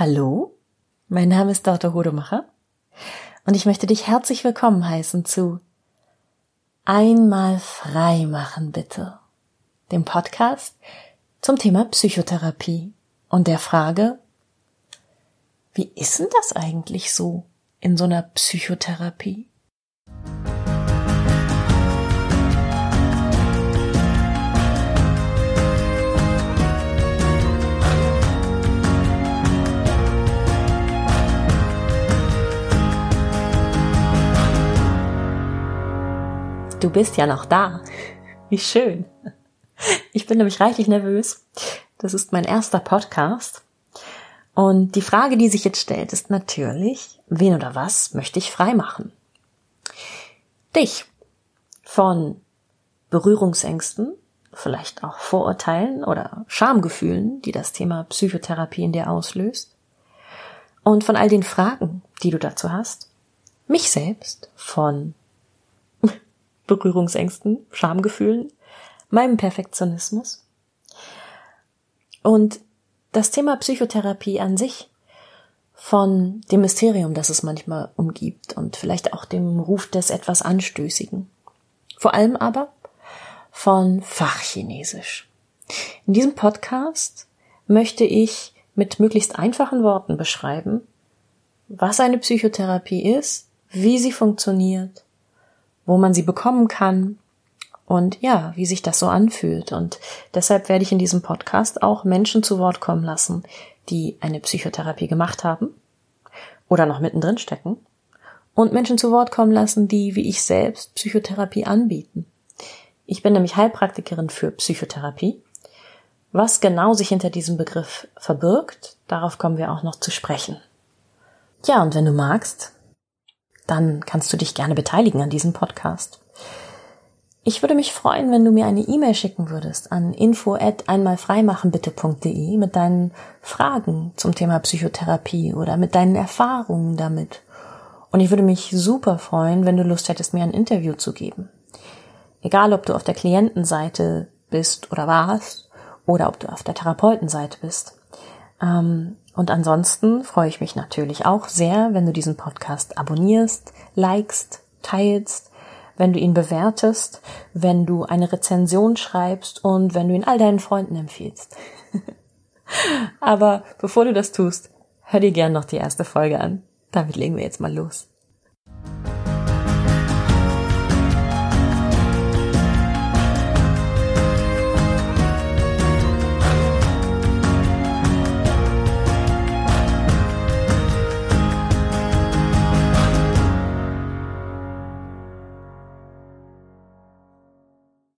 Hallo, mein Name ist Dr. Hodemacher und ich möchte dich herzlich willkommen heißen zu Einmal frei machen bitte, dem Podcast zum Thema Psychotherapie und der Frage, wie ist denn das eigentlich so in so einer Psychotherapie? Du bist ja noch da. Wie schön. Ich bin nämlich reichlich nervös. Das ist mein erster Podcast. Und die Frage, die sich jetzt stellt, ist natürlich, wen oder was möchte ich frei machen? Dich. Von Berührungsängsten, vielleicht auch Vorurteilen oder Schamgefühlen, die das Thema Psychotherapie in dir auslöst. Und von all den Fragen, die du dazu hast. Mich selbst von Berührungsängsten, Schamgefühlen, meinem Perfektionismus. Und das Thema Psychotherapie an sich von dem Mysterium, das es manchmal umgibt und vielleicht auch dem Ruf des etwas Anstößigen. Vor allem aber von Fachchinesisch. In diesem Podcast möchte ich mit möglichst einfachen Worten beschreiben, was eine Psychotherapie ist, wie sie funktioniert wo man sie bekommen kann und ja, wie sich das so anfühlt. Und deshalb werde ich in diesem Podcast auch Menschen zu Wort kommen lassen, die eine Psychotherapie gemacht haben oder noch mittendrin stecken und Menschen zu Wort kommen lassen, die wie ich selbst Psychotherapie anbieten. Ich bin nämlich Heilpraktikerin für Psychotherapie. Was genau sich hinter diesem Begriff verbirgt, darauf kommen wir auch noch zu sprechen. Ja, und wenn du magst, dann kannst du dich gerne beteiligen an diesem Podcast. Ich würde mich freuen, wenn du mir eine E-Mail schicken würdest an info at einmalfreimachenbitte.de mit deinen Fragen zum Thema Psychotherapie oder mit deinen Erfahrungen damit. Und ich würde mich super freuen, wenn du Lust hättest, mir ein Interview zu geben. Egal, ob du auf der Klientenseite bist oder warst oder ob du auf der Therapeutenseite bist. Ähm, und ansonsten freue ich mich natürlich auch sehr, wenn du diesen Podcast abonnierst, likest, teilst, wenn du ihn bewertest, wenn du eine Rezension schreibst und wenn du ihn all deinen Freunden empfiehlst. Aber bevor du das tust, hör dir gern noch die erste Folge an. Damit legen wir jetzt mal los.